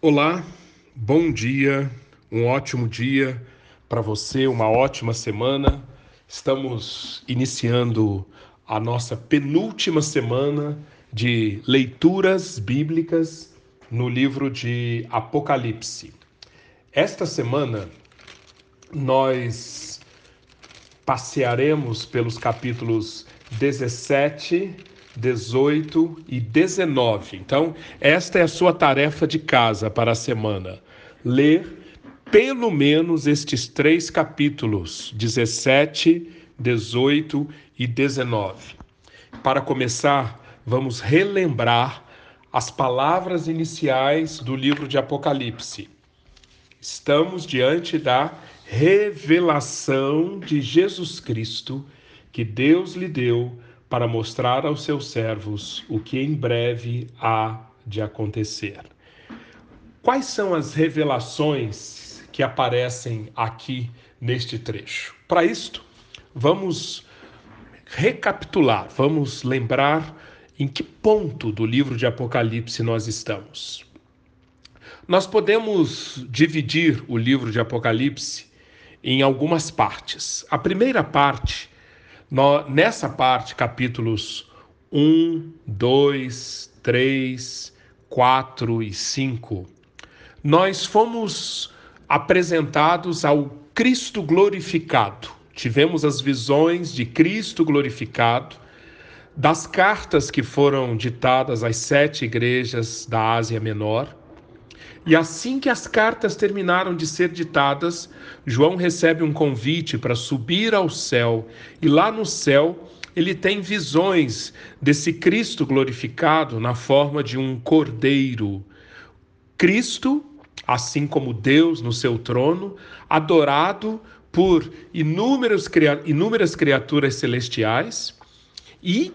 Olá, bom dia, um ótimo dia para você, uma ótima semana. Estamos iniciando a nossa penúltima semana de leituras bíblicas no livro de Apocalipse. Esta semana nós passearemos pelos capítulos 17, 18 e 19. Então, esta é a sua tarefa de casa para a semana. Ler pelo menos estes três capítulos, 17, 18 e 19. Para começar, vamos relembrar as palavras iniciais do livro de Apocalipse. Estamos diante da revelação de Jesus Cristo que Deus lhe deu para mostrar aos seus servos o que em breve há de acontecer. Quais são as revelações que aparecem aqui neste trecho? Para isto, vamos recapitular, vamos lembrar em que ponto do livro de Apocalipse nós estamos. Nós podemos dividir o livro de Apocalipse em algumas partes. A primeira parte nessa parte, capítulos 1, 2, 3, 4 e 5, nós fomos apresentados ao Cristo glorificado. Tivemos as visões de Cristo glorificado, das cartas que foram ditadas às sete igrejas da Ásia Menor e assim que as cartas terminaram de ser ditadas, João recebe um convite para subir ao céu, e lá no céu ele tem visões desse Cristo glorificado na forma de um cordeiro. Cristo, assim como Deus no seu trono, adorado por inúmeras, inúmeras criaturas celestiais, e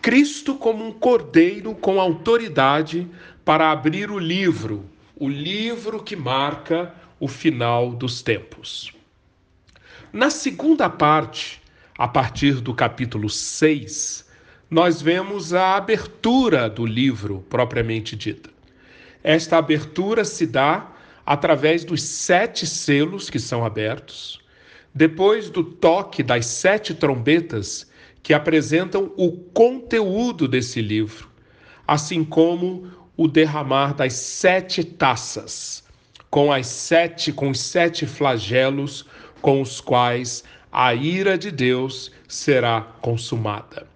Cristo como um cordeiro com autoridade para abrir o livro o livro que marca o final dos tempos. Na segunda parte, a partir do capítulo 6, nós vemos a abertura do livro propriamente dita. Esta abertura se dá através dos sete selos que são abertos, depois do toque das sete trombetas que apresentam o conteúdo desse livro, assim como o derramar das sete taças, com as sete, com os sete flagelos com os quais a ira de Deus será consumada.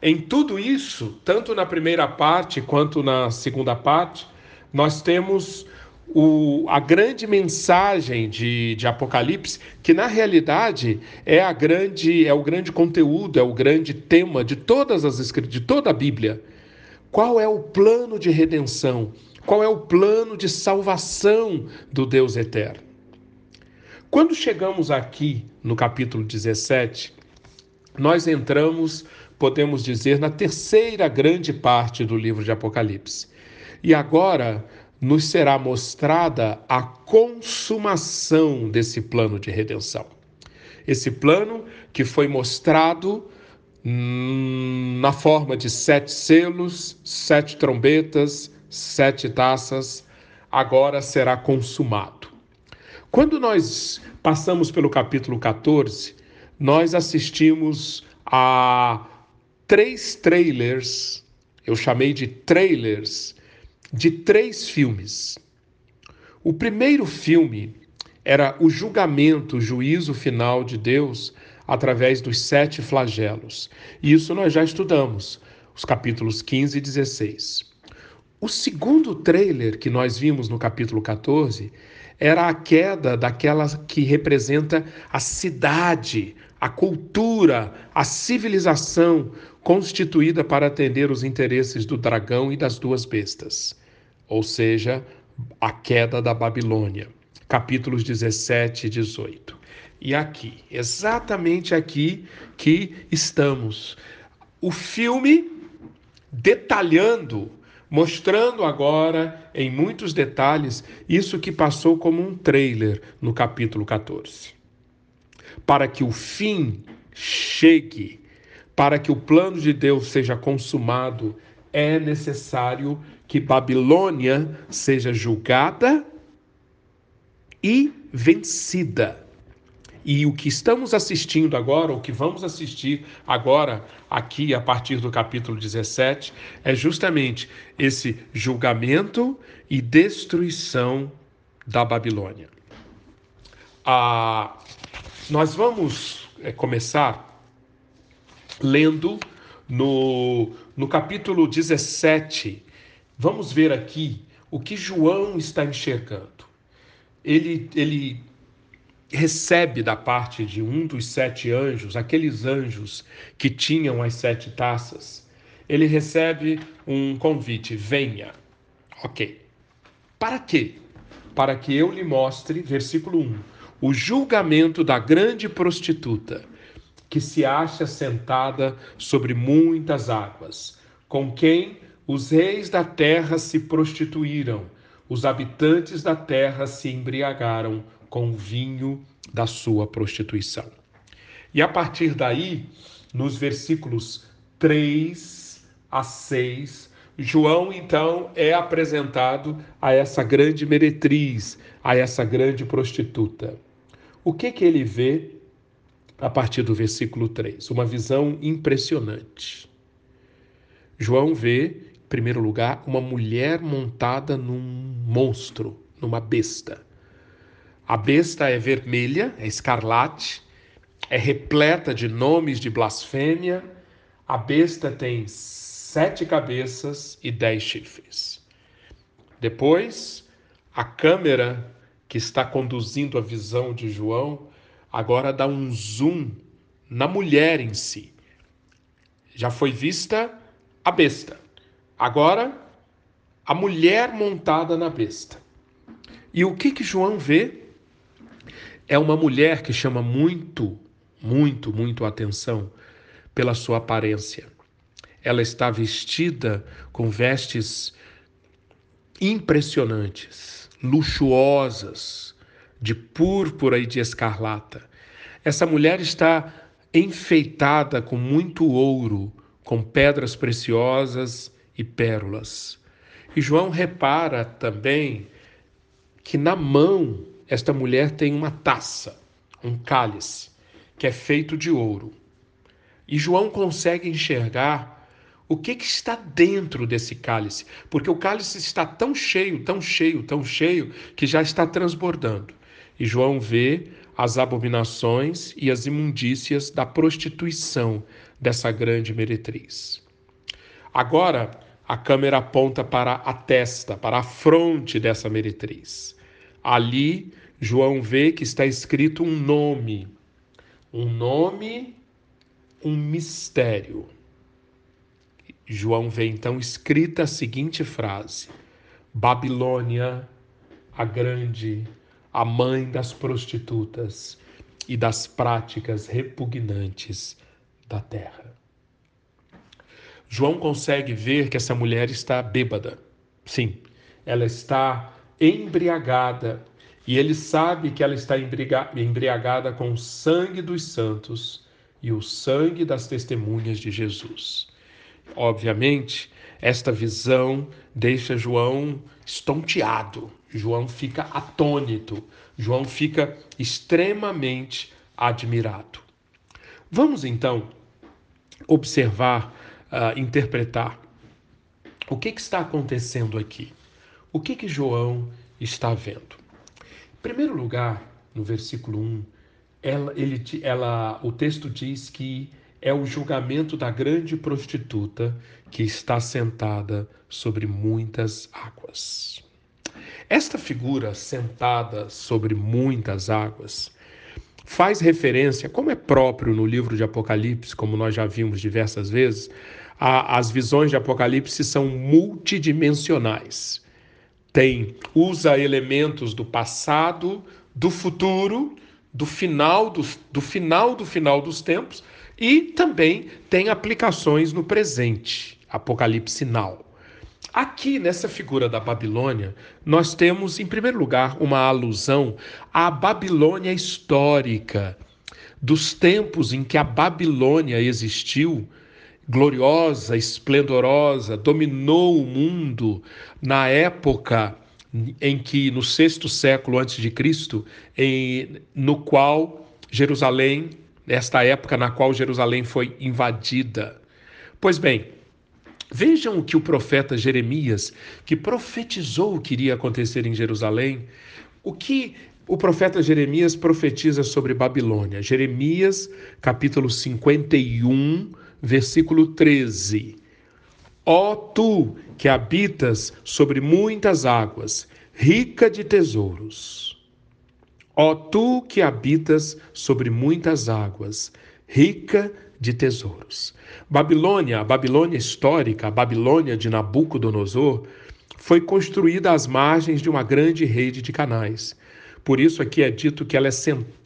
Em tudo isso, tanto na primeira parte quanto na segunda parte, nós temos o, a grande mensagem de, de Apocalipse, que na realidade é a grande, é o grande conteúdo, é o grande tema de todas as de toda a Bíblia qual é o plano de redenção? Qual é o plano de salvação do Deus eterno? Quando chegamos aqui no capítulo 17, nós entramos, podemos dizer, na terceira grande parte do livro de Apocalipse. E agora nos será mostrada a consumação desse plano de redenção. Esse plano que foi mostrado na forma de sete selos, sete trombetas, sete taças, agora será consumado. Quando nós passamos pelo capítulo 14, nós assistimos a três trailers, eu chamei de trailers, de três filmes. O primeiro filme era o julgamento, o juízo final de Deus através dos sete flagelos. Isso nós já estudamos, os capítulos 15 e 16. O segundo trailer que nós vimos no capítulo 14 era a queda daquela que representa a cidade, a cultura, a civilização constituída para atender os interesses do dragão e das duas bestas, ou seja, a queda da Babilônia. Capítulos 17 e 18 e aqui, exatamente aqui que estamos. O filme detalhando, mostrando agora em muitos detalhes isso que passou como um trailer no capítulo 14. Para que o fim chegue, para que o plano de Deus seja consumado, é necessário que Babilônia seja julgada e vencida. E o que estamos assistindo agora, o que vamos assistir agora, aqui a partir do capítulo 17, é justamente esse julgamento e destruição da Babilônia. Ah, nós vamos é, começar lendo no, no capítulo 17. Vamos ver aqui o que João está enxergando. Ele, ele recebe da parte de um dos sete anjos, aqueles anjos que tinham as sete taças, ele recebe um convite: venha. Ok. Para quê? Para que eu lhe mostre, versículo 1, o julgamento da grande prostituta, que se acha sentada sobre muitas águas, com quem os reis da terra se prostituíram, os habitantes da terra se embriagaram com o vinho da sua prostituição. E a partir daí, nos versículos 3 a 6, João então é apresentado a essa grande meretriz, a essa grande prostituta. O que que ele vê a partir do versículo 3? Uma visão impressionante. João vê, em primeiro lugar, uma mulher montada num monstro, numa besta. A besta é vermelha, é escarlate, é repleta de nomes de blasfêmia. A besta tem sete cabeças e dez chifres. Depois, a câmera que está conduzindo a visão de João agora dá um zoom na mulher em si. Já foi vista a besta. Agora, a mulher montada na besta. E o que que João vê? É uma mulher que chama muito, muito, muito atenção pela sua aparência. Ela está vestida com vestes impressionantes, luxuosas, de púrpura e de escarlata. Essa mulher está enfeitada com muito ouro, com pedras preciosas e pérolas. E João repara também que na mão esta mulher tem uma taça, um cálice, que é feito de ouro. E João consegue enxergar o que, que está dentro desse cálice, porque o cálice está tão cheio, tão cheio, tão cheio, que já está transbordando. E João vê as abominações e as imundícias da prostituição dessa grande meretriz. Agora, a câmera aponta para a testa, para a fronte dessa meretriz. Ali, João vê que está escrito um nome, um nome, um mistério. João vê então escrita a seguinte frase: Babilônia, a grande, a mãe das prostitutas e das práticas repugnantes da terra. João consegue ver que essa mulher está bêbada. Sim, ela está embriagada. E ele sabe que ela está embriagada com o sangue dos santos e o sangue das testemunhas de Jesus. Obviamente, esta visão deixa João estonteado, João fica atônito, João fica extremamente admirado. Vamos então observar, uh, interpretar o que, que está acontecendo aqui. O que que João está vendo? Em primeiro lugar, no versículo 1, ela, ele, ela, o texto diz que é o julgamento da grande prostituta que está sentada sobre muitas águas. Esta figura sentada sobre muitas águas faz referência, como é próprio no livro de Apocalipse, como nós já vimos diversas vezes, a, as visões de Apocalipse são multidimensionais tem usa elementos do passado, do futuro, do final do, do final do final dos tempos e também tem aplicações no presente, Apocalipse Now. Aqui nessa figura da Babilônia, nós temos em primeiro lugar uma alusão à Babilônia histórica, dos tempos em que a Babilônia existiu gloriosa, esplendorosa, dominou o mundo na época em que no sexto século antes de Cristo, em, no qual Jerusalém, esta época na qual Jerusalém foi invadida. Pois bem, vejam o que o profeta Jeremias, que profetizou o que iria acontecer em Jerusalém, o que o profeta Jeremias profetiza sobre Babilônia. Jeremias, capítulo 51, versículo 13. Ó tu que habitas sobre muitas águas, rica de tesouros. Ó tu que habitas sobre muitas águas, rica de tesouros. Babilônia, a Babilônia histórica, a Babilônia de Nabucodonosor, foi construída às margens de uma grande rede de canais. Por isso aqui é dito que ela é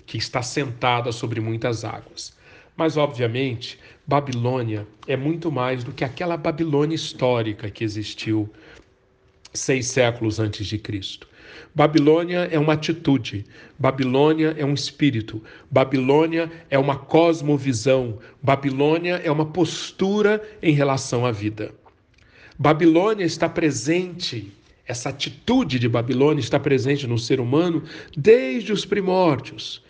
que está sentada sobre muitas águas. Mas obviamente, Babilônia é muito mais do que aquela Babilônia histórica que existiu seis séculos antes de Cristo. Babilônia é uma atitude, Babilônia é um espírito, Babilônia é uma cosmovisão, Babilônia é uma postura em relação à vida. Babilônia está presente, essa atitude de Babilônia está presente no ser humano desde os primórdios.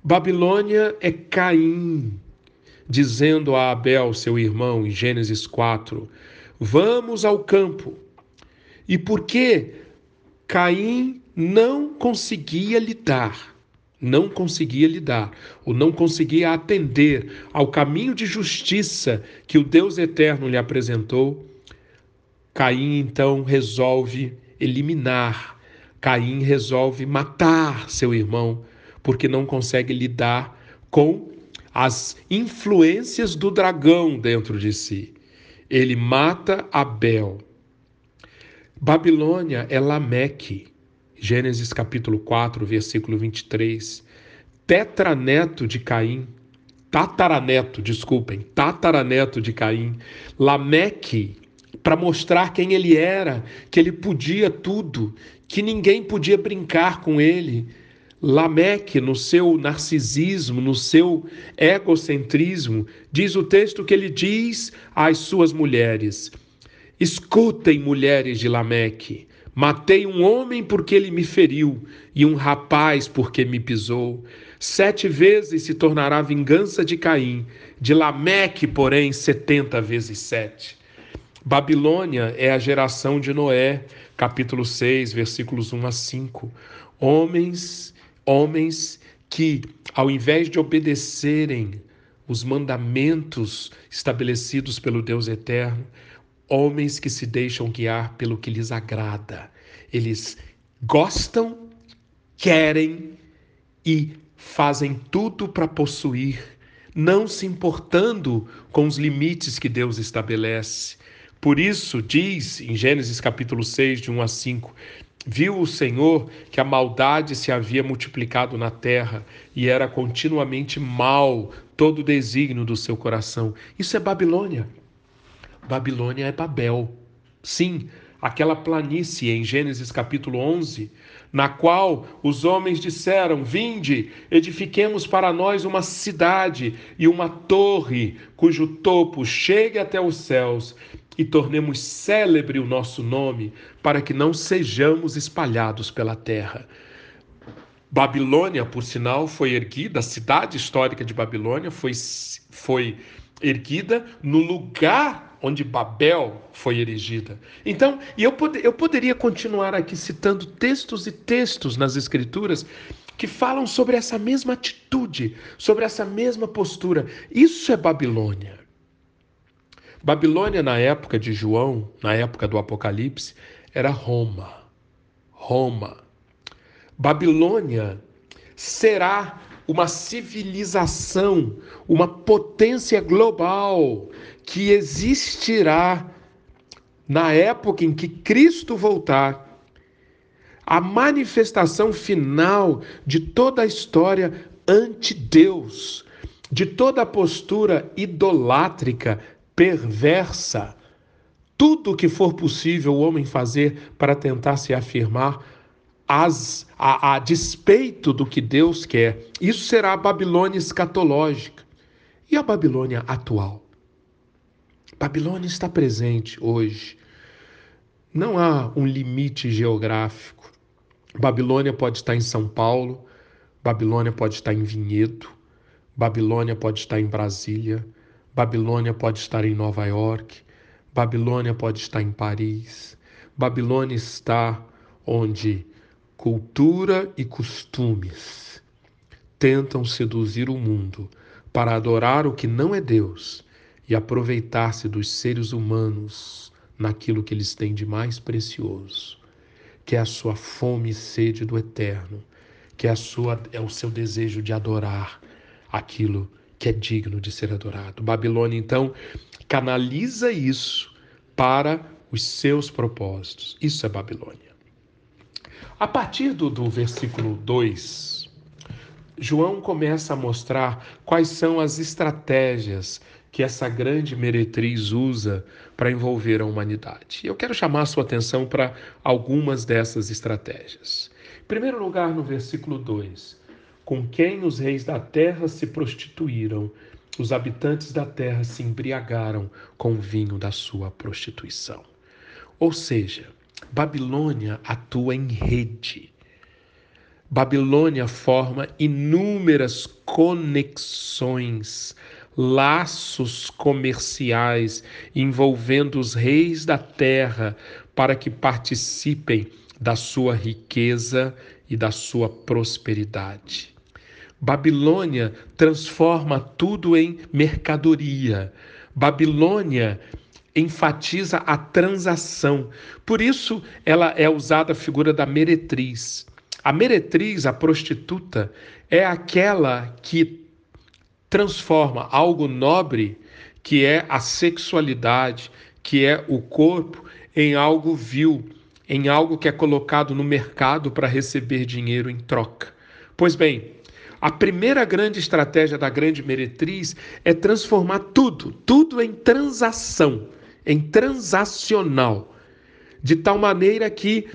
Babilônia é Caim, dizendo a Abel, seu irmão, em Gênesis 4: Vamos ao campo. E por que Caim não conseguia lidar, não conseguia lidar, ou não conseguia atender ao caminho de justiça que o Deus eterno lhe apresentou, Caim então resolve eliminar, Caim resolve matar seu irmão, porque não consegue lidar com as influências do dragão dentro de si. Ele mata Abel. Babilônia é Lameque. Gênesis capítulo 4, versículo 23. Tetraneto de Caim, tataraneto, desculpem, tataraneto de Caim, Lameque, para mostrar quem ele era, que ele podia tudo, que ninguém podia brincar com ele. Lameque, no seu narcisismo, no seu egocentrismo, diz o texto que ele diz às suas mulheres: Escutem, mulheres de Lameque, matei um homem porque ele me feriu, e um rapaz porque me pisou. Sete vezes se tornará a vingança de Caim, de Lameque, porém, setenta vezes sete. Babilônia é a geração de Noé, capítulo 6, versículos 1 a 5. Homens Homens que, ao invés de obedecerem os mandamentos estabelecidos pelo Deus eterno, homens que se deixam guiar pelo que lhes agrada. Eles gostam, querem e fazem tudo para possuir, não se importando com os limites que Deus estabelece. Por isso, diz em Gênesis capítulo 6, de 1 a 5, Viu o Senhor que a maldade se havia multiplicado na terra e era continuamente mal todo o desígnio do seu coração. Isso é Babilônia. Babilônia é Babel. Sim, aquela planície em Gênesis capítulo 11, na qual os homens disseram: Vinde, edifiquemos para nós uma cidade e uma torre, cujo topo chegue até os céus e tornemos célebre o nosso nome, para que não sejamos espalhados pela terra. Babilônia, por sinal, foi erguida, a cidade histórica de Babilônia foi, foi erguida no lugar onde Babel foi erigida. Então, eu, pod eu poderia continuar aqui citando textos e textos nas Escrituras que falam sobre essa mesma atitude, sobre essa mesma postura. Isso é Babilônia. Babilônia, na época de João, na época do Apocalipse, era Roma. Roma. Babilônia será uma civilização, uma potência global que existirá na época em que Cristo voltar. A manifestação final de toda a história ante Deus, de toda a postura idolátrica perversa. Tudo que for possível o homem fazer para tentar se afirmar as, a, a despeito do que Deus quer. Isso será a Babilônia escatológica. E a Babilônia atual? Babilônia está presente hoje. Não há um limite geográfico. Babilônia pode estar em São Paulo, Babilônia pode estar em Vinhedo, Babilônia pode estar em Brasília, Babilônia pode estar em Nova York, Babilônia pode estar em Paris. Babilônia está onde cultura e costumes tentam seduzir o mundo para adorar o que não é Deus e aproveitar-se dos seres humanos naquilo que eles têm de mais precioso, que é a sua fome e sede do eterno, que é a sua é o seu desejo de adorar aquilo que é digno de ser adorado. Babilônia então canaliza isso para os seus propósitos. Isso é Babilônia. A partir do, do versículo 2, João começa a mostrar quais são as estratégias que essa grande meretriz usa para envolver a humanidade. Eu quero chamar a sua atenção para algumas dessas estratégias. Em primeiro lugar, no versículo 2, com quem os reis da terra se prostituíram, os habitantes da terra se embriagaram com o vinho da sua prostituição. Ou seja, Babilônia atua em rede. Babilônia forma inúmeras conexões, laços comerciais envolvendo os reis da terra para que participem da sua riqueza e da sua prosperidade. Babilônia transforma tudo em mercadoria. Babilônia enfatiza a transação. Por isso, ela é usada a figura da meretriz. A meretriz, a prostituta, é aquela que transforma algo nobre, que é a sexualidade, que é o corpo, em algo vil, em algo que é colocado no mercado para receber dinheiro em troca. Pois bem, a primeira grande estratégia da grande meretriz é transformar tudo, tudo em transação em transacional, de tal maneira que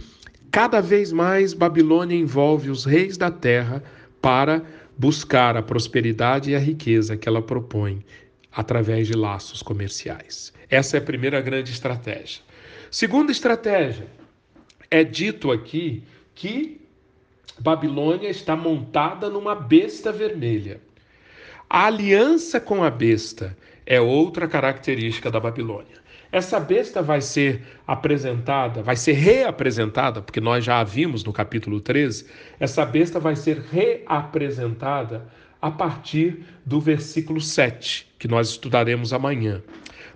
cada vez mais Babilônia envolve os reis da terra para buscar a prosperidade e a riqueza que ela propõe através de laços comerciais. Essa é a primeira grande estratégia. Segunda estratégia, é dito aqui que Babilônia está montada numa besta vermelha. A aliança com a besta é outra característica da Babilônia. Essa besta vai ser apresentada, vai ser reapresentada, porque nós já a vimos no capítulo 13, essa besta vai ser reapresentada a partir do versículo 7, que nós estudaremos amanhã.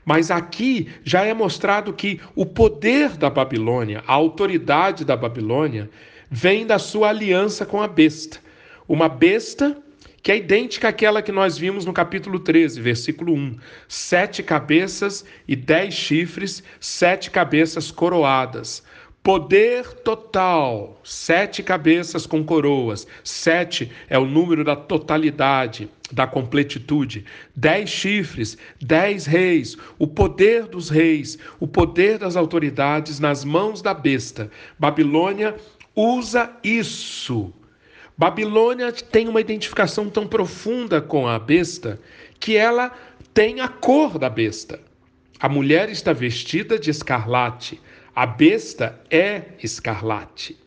Mas aqui já é mostrado que o poder da Babilônia, a autoridade da Babilônia, vem da sua aliança com a besta. Uma besta que é idêntica àquela que nós vimos no capítulo 13, versículo 1. Sete cabeças e dez chifres, sete cabeças coroadas. Poder total, sete cabeças com coroas. Sete é o número da totalidade, da completitude. Dez chifres, dez reis, o poder dos reis, o poder das autoridades nas mãos da besta. Babilônia usa isso Babilônia tem uma identificação tão profunda com a besta que ela tem a cor da besta. A mulher está vestida de escarlate, a besta é escarlate.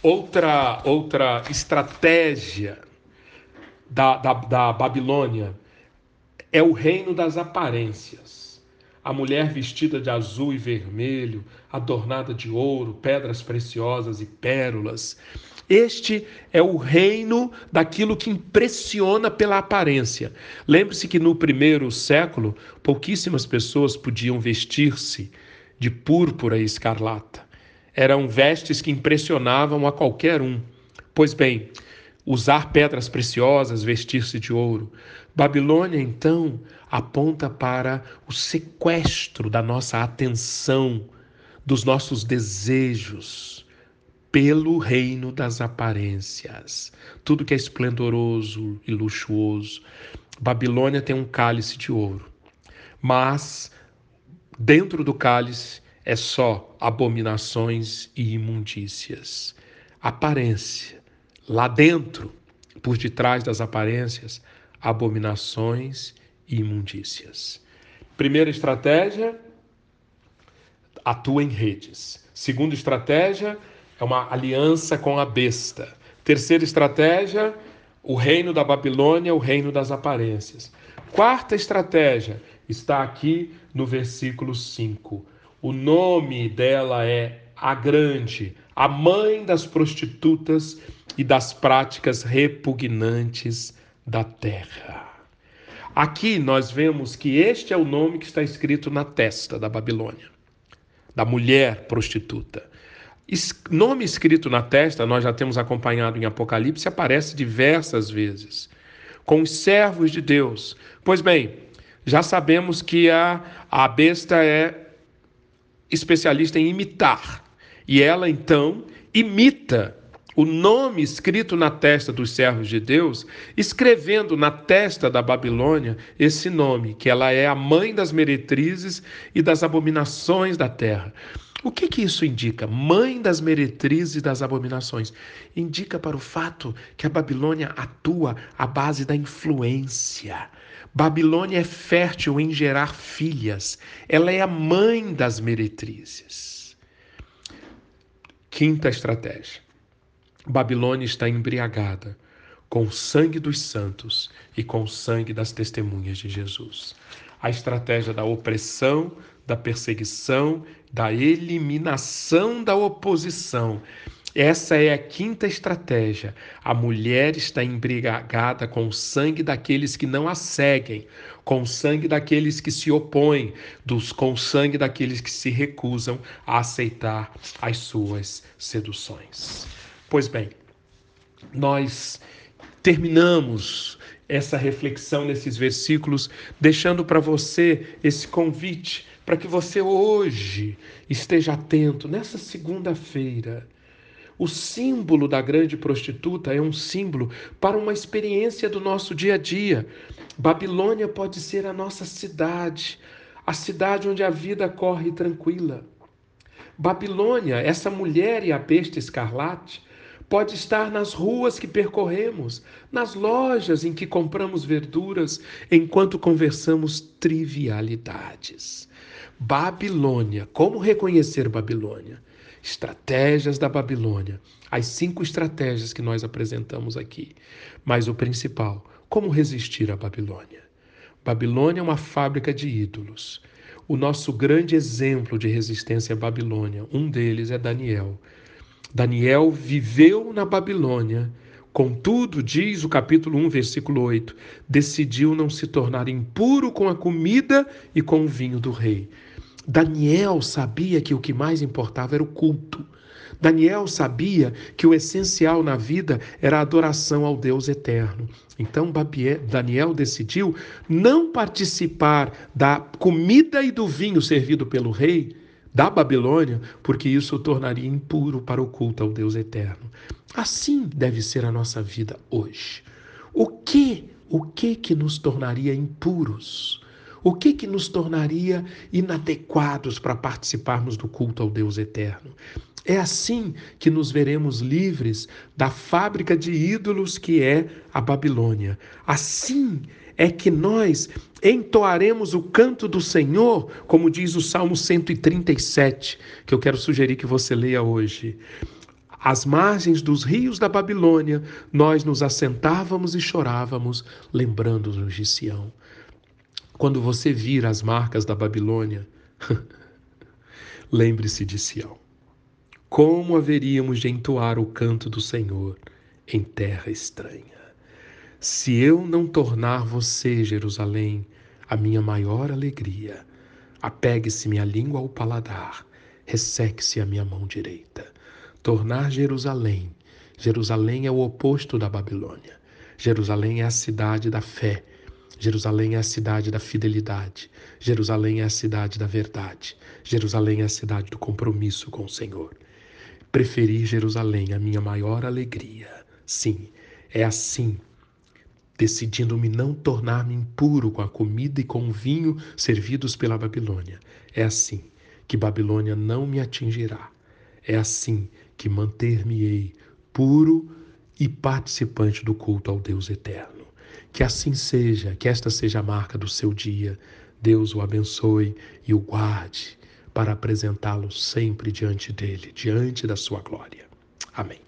Outra, outra estratégia da, da, da Babilônia é o reino das aparências. A mulher vestida de azul e vermelho, adornada de ouro, pedras preciosas e pérolas. Este é o reino daquilo que impressiona pela aparência. Lembre-se que no primeiro século, pouquíssimas pessoas podiam vestir-se de púrpura e escarlata. Eram vestes que impressionavam a qualquer um. Pois bem, usar pedras preciosas, vestir-se de ouro. Babilônia, então, aponta para o sequestro da nossa atenção, dos nossos desejos pelo reino das aparências. Tudo que é esplendoroso e luxuoso. Babilônia tem um cálice de ouro, mas dentro do cálice é só abominações e imundícias. Aparência. Lá dentro, por detrás das aparências, abominações e imundícias. Primeira estratégia, atua em redes. Segunda estratégia é uma aliança com a besta. Terceira estratégia, o reino da Babilônia, o reino das aparências. Quarta estratégia está aqui no versículo 5. O nome dela é a grande, a mãe das prostitutas e das práticas repugnantes da terra. Aqui nós vemos que este é o nome que está escrito na testa da Babilônia, da mulher prostituta. Nome escrito na testa, nós já temos acompanhado em Apocalipse, aparece diversas vezes com os servos de Deus. Pois bem, já sabemos que a, a besta é especialista em imitar. E ela então imita o nome escrito na testa dos servos de Deus, escrevendo na testa da Babilônia esse nome, que ela é a mãe das meretrizes e das abominações da terra. O que, que isso indica? Mãe das meretrizes e das abominações. Indica para o fato que a Babilônia atua à base da influência. Babilônia é fértil em gerar filhas. Ela é a mãe das meretrizes. Quinta estratégia. Babilônia está embriagada com o sangue dos santos e com o sangue das testemunhas de Jesus. A estratégia da opressão, da perseguição, da eliminação da oposição. Essa é a quinta estratégia. A mulher está embriagada com o sangue daqueles que não a seguem, com o sangue daqueles que se opõem, dos, com o sangue daqueles que se recusam a aceitar as suas seduções. Pois bem, nós terminamos essa reflexão nesses versículos, deixando para você esse convite para que você hoje esteja atento nessa segunda-feira. O símbolo da grande prostituta é um símbolo para uma experiência do nosso dia a dia. Babilônia pode ser a nossa cidade, a cidade onde a vida corre tranquila. Babilônia, essa mulher e a besta escarlate, Pode estar nas ruas que percorremos, nas lojas em que compramos verduras, enquanto conversamos trivialidades. Babilônia. Como reconhecer Babilônia? Estratégias da Babilônia. As cinco estratégias que nós apresentamos aqui. Mas o principal, como resistir à Babilônia? Babilônia é uma fábrica de ídolos. O nosso grande exemplo de resistência à Babilônia, um deles é Daniel. Daniel viveu na Babilônia, contudo, diz o capítulo 1, versículo 8, decidiu não se tornar impuro com a comida e com o vinho do rei. Daniel sabia que o que mais importava era o culto. Daniel sabia que o essencial na vida era a adoração ao Deus eterno. Então Daniel decidiu não participar da comida e do vinho servido pelo rei, da Babilônia, porque isso o tornaria impuro para o culto ao Deus eterno. Assim deve ser a nossa vida hoje. O que, o que que nos tornaria impuros? O que que nos tornaria inadequados para participarmos do culto ao Deus eterno? É assim que nos veremos livres da fábrica de ídolos que é a Babilônia. Assim é que nós entoaremos o canto do Senhor, como diz o Salmo 137, que eu quero sugerir que você leia hoje. Às margens dos rios da Babilônia, nós nos assentávamos e chorávamos, lembrando-nos de Sião. Quando você vir as marcas da Babilônia, lembre-se de Sião. Como haveríamos de entoar o canto do Senhor em terra estranha? Se eu não tornar você, Jerusalém, a minha maior alegria, apegue-se minha língua ao paladar, resseque-se a minha mão direita. Tornar Jerusalém. Jerusalém é o oposto da Babilônia. Jerusalém é a cidade da fé. Jerusalém é a cidade da fidelidade. Jerusalém é a cidade da verdade. Jerusalém é a cidade do compromisso com o Senhor. Preferi Jerusalém, a minha maior alegria. Sim, é assim decidindo-me não tornar-me impuro com a comida e com o vinho servidos pela Babilônia. É assim que Babilônia não me atingirá. É assim que manter-me-ei puro e participante do culto ao Deus eterno. Que assim seja, que esta seja a marca do seu dia. Deus o abençoe e o guarde para apresentá-lo sempre diante dele, diante da sua glória. Amém.